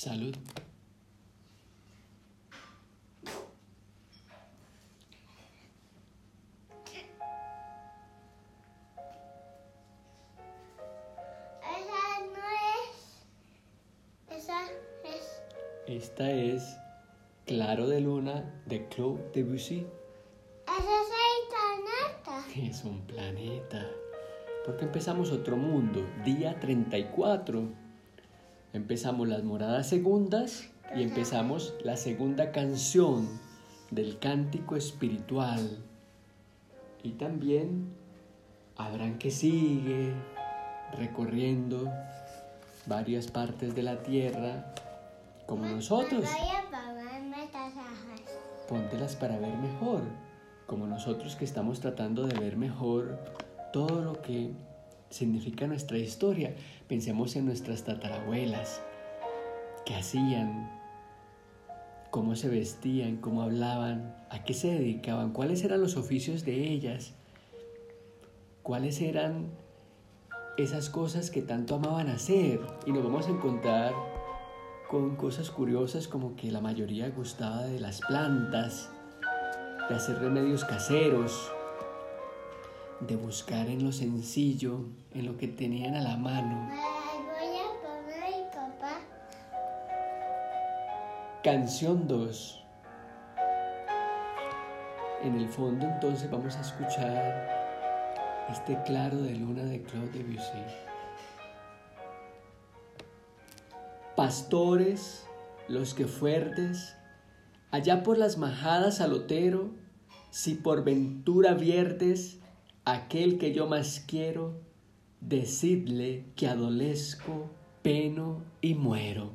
Salud. Esa no es. Esa es. Esta es Claro de Luna de Claude Debussy. Esa es el planeta. Es un planeta. Porque empezamos otro mundo, día 34. Empezamos las moradas segundas y empezamos la segunda canción del cántico espiritual. Y también Abraham que sigue recorriendo varias partes de la tierra como nosotros. Póntelas para ver mejor, como nosotros que estamos tratando de ver mejor todo lo que significa nuestra historia. Pensemos en nuestras tatarabuelas, qué hacían, cómo se vestían, cómo hablaban, a qué se dedicaban, cuáles eran los oficios de ellas, cuáles eran esas cosas que tanto amaban hacer. Y nos vamos a encontrar con cosas curiosas como que la mayoría gustaba de las plantas, de hacer remedios caseros, de buscar en lo sencillo, en lo que tenían a la mano. Voy a papá. Canción 2. En el fondo entonces vamos a escuchar este claro de luna de Claude Debussy. Pastores, los que fuertes, allá por las majadas al otero, si por ventura viertes aquel que yo más quiero, decidle que adolezco, peno y muero.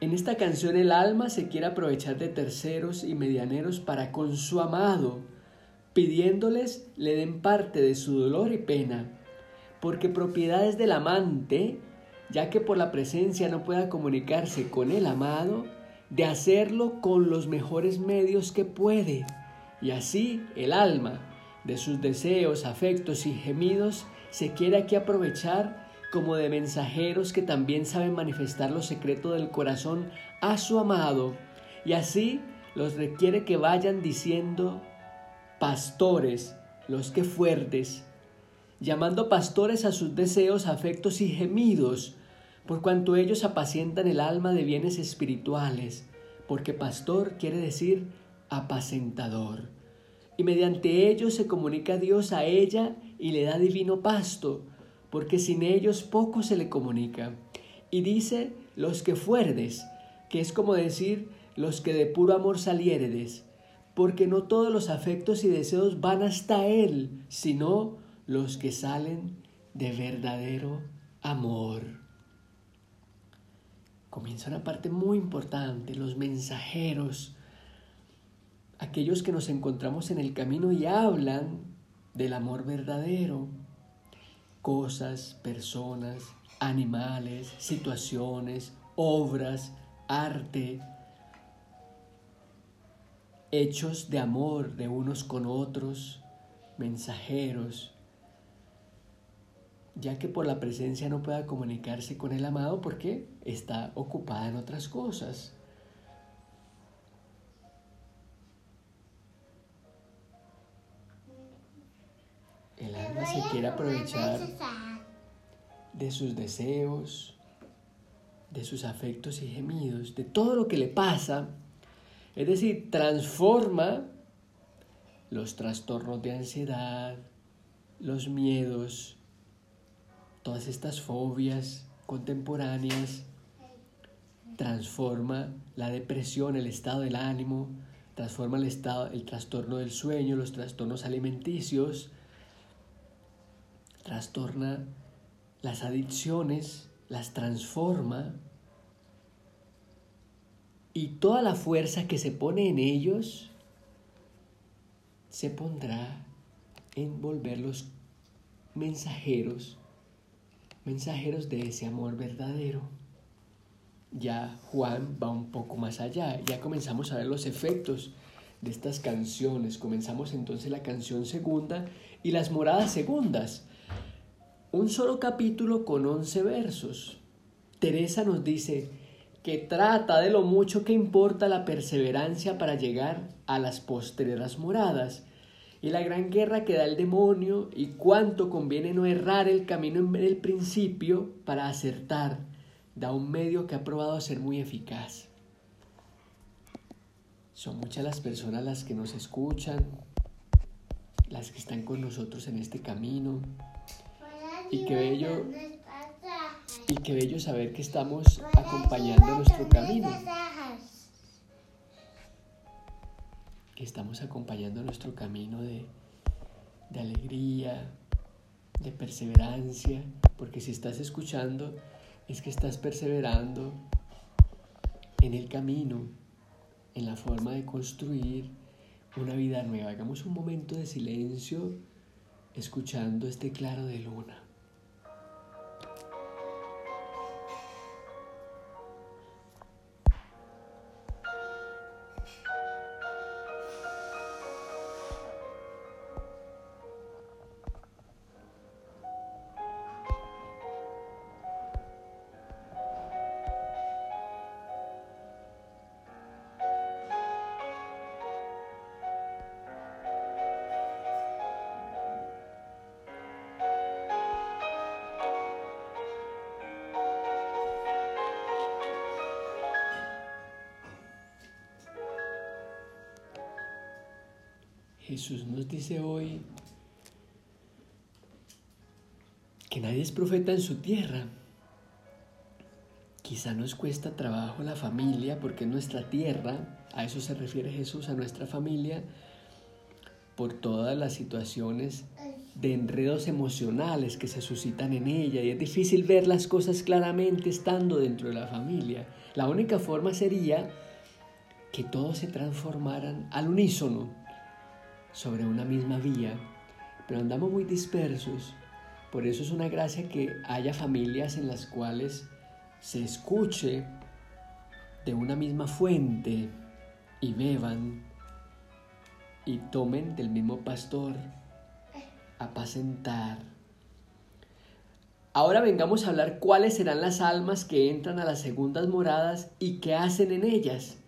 En esta canción el alma se quiere aprovechar de terceros y medianeros para con su amado, pidiéndoles le den parte de su dolor y pena, porque propiedades del amante, ya que por la presencia no pueda comunicarse con el amado, de hacerlo con los mejores medios que puede, y así el alma, de sus deseos, afectos y gemidos, se quiere aquí aprovechar como de mensajeros que también saben manifestar los secretos del corazón a su amado, y así los requiere que vayan diciendo pastores, los que fuertes, llamando pastores a sus deseos, afectos y gemidos, por cuanto ellos apacientan el alma de bienes espirituales, porque pastor quiere decir apacentador. Y mediante ellos se comunica Dios a ella y le da divino pasto, porque sin ellos poco se le comunica. Y dice los que fuerdes, que es como decir los que de puro amor saliéredes, porque no todos los afectos y deseos van hasta Él, sino los que salen de verdadero amor. Comienza una parte muy importante, los mensajeros, aquellos que nos encontramos en el camino y hablan del amor verdadero, cosas, personas, animales, situaciones, obras, arte, hechos de amor de unos con otros, mensajeros, ya que por la presencia no pueda comunicarse con el amado porque está ocupada en otras cosas. Se quiere aprovechar de sus deseos, de sus afectos y gemidos, de todo lo que le pasa. Es decir, transforma los trastornos de ansiedad, los miedos, todas estas fobias contemporáneas, transforma la depresión, el estado del ánimo, transforma el estado, el trastorno del sueño, los trastornos alimenticios, trastorna las adicciones, las transforma y toda la fuerza que se pone en ellos se pondrá en volverlos mensajeros, mensajeros de ese amor verdadero. Ya Juan va un poco más allá, ya comenzamos a ver los efectos de estas canciones, comenzamos entonces la canción segunda y las moradas segundas un solo capítulo con once versos. Teresa nos dice que trata de lo mucho que importa la perseverancia para llegar a las postreras moradas y la gran guerra que da el demonio y cuánto conviene no errar el camino en el principio para acertar, da un medio que ha probado ser muy eficaz. Son muchas las personas las que nos escuchan, las que están con nosotros en este camino. Y qué bello, y qué bello saber que estamos acompañando nuestro camino. Que estamos acompañando nuestro camino de, de alegría, de perseverancia, porque si estás escuchando es que estás perseverando en el camino, en la forma de construir una vida nueva. Hagamos un momento de silencio escuchando este claro de luna. Jesús nos dice hoy que nadie es profeta en su tierra. Quizá nos cuesta trabajo la familia porque es nuestra tierra, a eso se refiere Jesús, a nuestra familia, por todas las situaciones de enredos emocionales que se suscitan en ella y es difícil ver las cosas claramente estando dentro de la familia. La única forma sería que todos se transformaran al unísono, sobre una misma vía, pero andamos muy dispersos. Por eso es una gracia que haya familias en las cuales se escuche de una misma fuente y beban y tomen del mismo pastor apacentar. Ahora vengamos a hablar cuáles serán las almas que entran a las segundas moradas y qué hacen en ellas.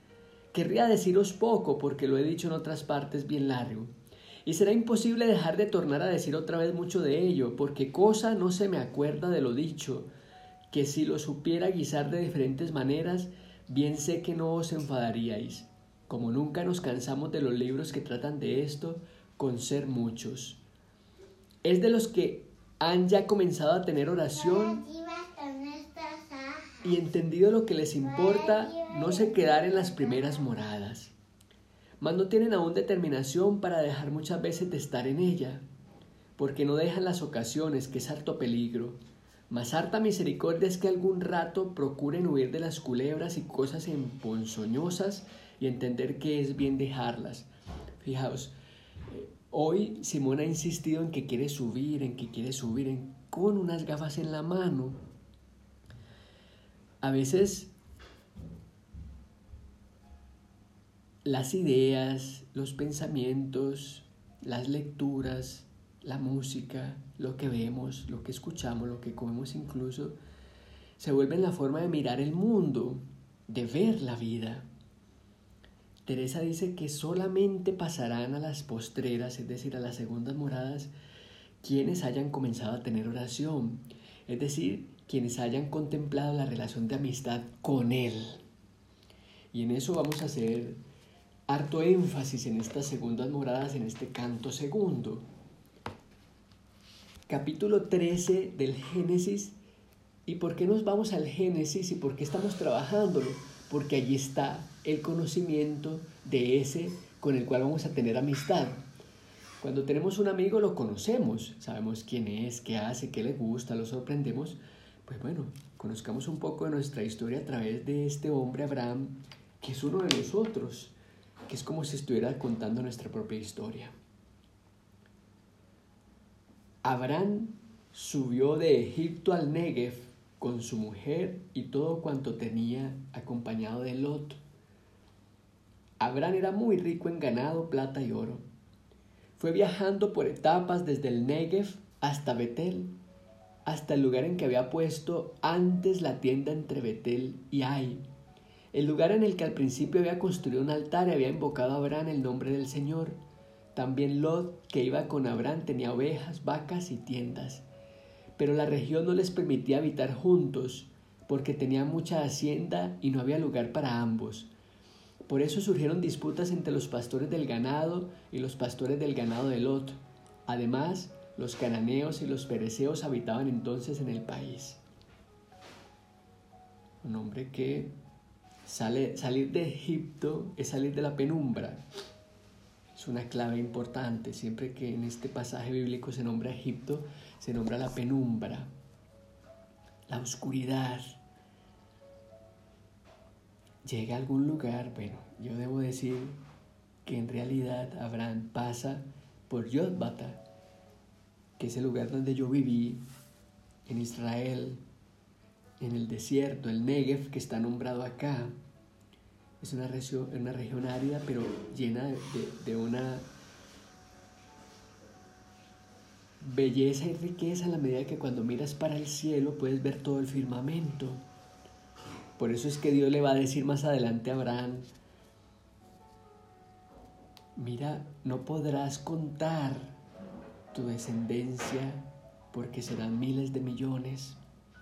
Querría deciros poco porque lo he dicho en otras partes bien largo. Y será imposible dejar de tornar a decir otra vez mucho de ello, porque cosa no se me acuerda de lo dicho, que si lo supiera guisar de diferentes maneras, bien sé que no os enfadaríais, como nunca nos cansamos de los libros que tratan de esto, con ser muchos. Es de los que han ya comenzado a tener oración y entendido lo que les importa, no se quedar en las primeras moradas mas no tienen aún determinación para dejar muchas veces de estar en ella, porque no dejan las ocasiones, que es harto peligro. Mas harta misericordia es que algún rato procuren huir de las culebras y cosas emponzoñosas y entender que es bien dejarlas. Fijaos, eh, hoy Simón ha insistido en que quiere subir, en que quiere subir con unas gafas en la mano. A veces las ideas, los pensamientos, las lecturas, la música, lo que vemos, lo que escuchamos, lo que comemos incluso, se vuelven la forma de mirar el mundo, de ver la vida. Teresa dice que solamente pasarán a las postreras, es decir, a las segundas moradas, quienes hayan comenzado a tener oración, es decir, quienes hayan contemplado la relación de amistad con Él. Y en eso vamos a hacer harto énfasis en estas segundas moradas, en este canto segundo. Capítulo 13 del Génesis. ¿Y por qué nos vamos al Génesis y por qué estamos trabajándolo? Porque allí está el conocimiento de ese con el cual vamos a tener amistad. Cuando tenemos un amigo lo conocemos, sabemos quién es, qué hace, qué le gusta, lo sorprendemos. Pues bueno, conozcamos un poco de nuestra historia a través de este hombre Abraham, que es uno de nosotros que es como si estuviera contando nuestra propia historia. Abraham subió de Egipto al Negev con su mujer y todo cuanto tenía acompañado de Lot. Abraham era muy rico en ganado, plata y oro. Fue viajando por etapas desde el Negev hasta Betel hasta el lugar en que había puesto antes la tienda entre Betel y Ai, el lugar en el que al principio había construido un altar y había invocado a Abraham el nombre del Señor. También Lot, que iba con Abraham, tenía ovejas, vacas y tiendas. Pero la región no les permitía habitar juntos, porque tenía mucha hacienda y no había lugar para ambos. Por eso surgieron disputas entre los pastores del ganado y los pastores del ganado de Lot. Además, los cananeos y los pereceos habitaban entonces en el país. Un hombre que sale, salir de Egipto es salir de la penumbra. Es una clave importante. Siempre que en este pasaje bíblico se nombra Egipto, se nombra la penumbra, la oscuridad. Llega a algún lugar, bueno, yo debo decir que en realidad Abraham pasa por Yodbata, que es el lugar donde yo viví en Israel, en el desierto, el Negev, que está nombrado acá. Es una región, una región árida, pero llena de, de una belleza y riqueza en la medida que cuando miras para el cielo puedes ver todo el firmamento. Por eso es que Dios le va a decir más adelante a Abraham, mira, no podrás contar tu descendencia porque serán miles de millones,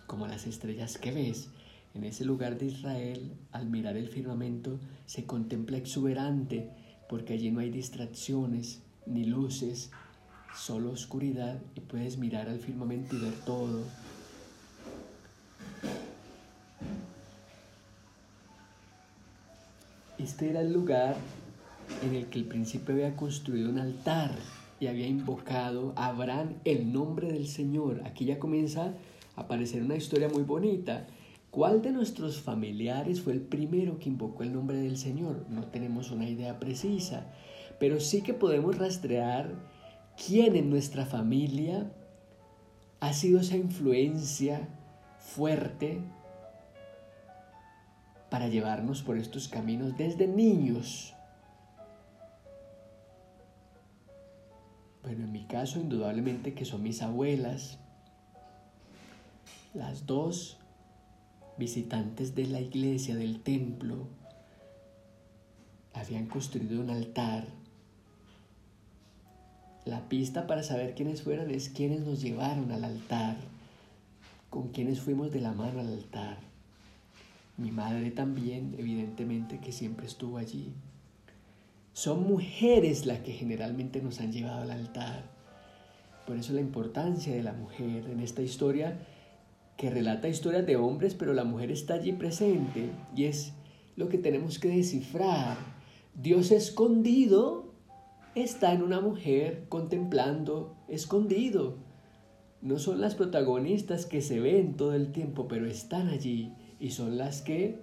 como las estrellas que ves. En ese lugar de Israel, al mirar el firmamento, se contempla exuberante porque allí no hay distracciones ni luces, solo oscuridad y puedes mirar al firmamento y ver todo. Este era el lugar en el que el príncipe había construido un altar y había invocado a Abraham el nombre del Señor. Aquí ya comienza a aparecer una historia muy bonita. ¿Cuál de nuestros familiares fue el primero que invocó el nombre del Señor? No tenemos una idea precisa, pero sí que podemos rastrear quién en nuestra familia ha sido esa influencia fuerte para llevarnos por estos caminos desde niños. Bueno, en mi caso indudablemente que son mis abuelas, las dos visitantes de la iglesia, del templo, habían construido un altar la pista para saber quiénes fueron es quiénes nos llevaron al altar, con quienes fuimos de la mano al altar. Mi madre también, evidentemente, que siempre estuvo allí. Son mujeres las que generalmente nos han llevado al altar. Por eso la importancia de la mujer en esta historia que relata historias de hombres, pero la mujer está allí presente y es lo que tenemos que descifrar. Dios escondido está en una mujer contemplando escondido. No son las protagonistas que se ven todo el tiempo, pero están allí y son las que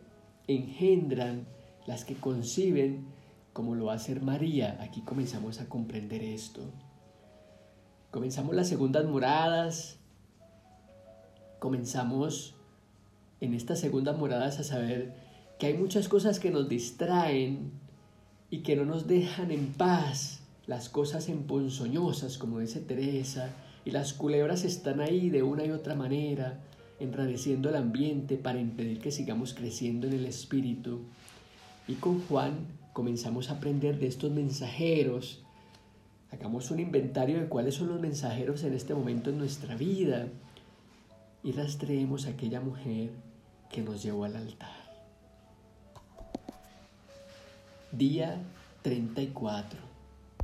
engendran, las que conciben, como lo va a hacer María. Aquí comenzamos a comprender esto. Comenzamos las segundas moradas, comenzamos en estas segundas moradas a saber que hay muchas cosas que nos distraen y que no nos dejan en paz las cosas emponzoñosas, como dice Teresa, y las culebras están ahí de una y otra manera, enradeciendo el ambiente para impedir que sigamos creciendo en el espíritu. Y con Juan comenzamos a aprender de estos mensajeros. Hagamos un inventario de cuáles son los mensajeros en este momento en nuestra vida y rastreemos a aquella mujer que nos llevó al altar. Día 34.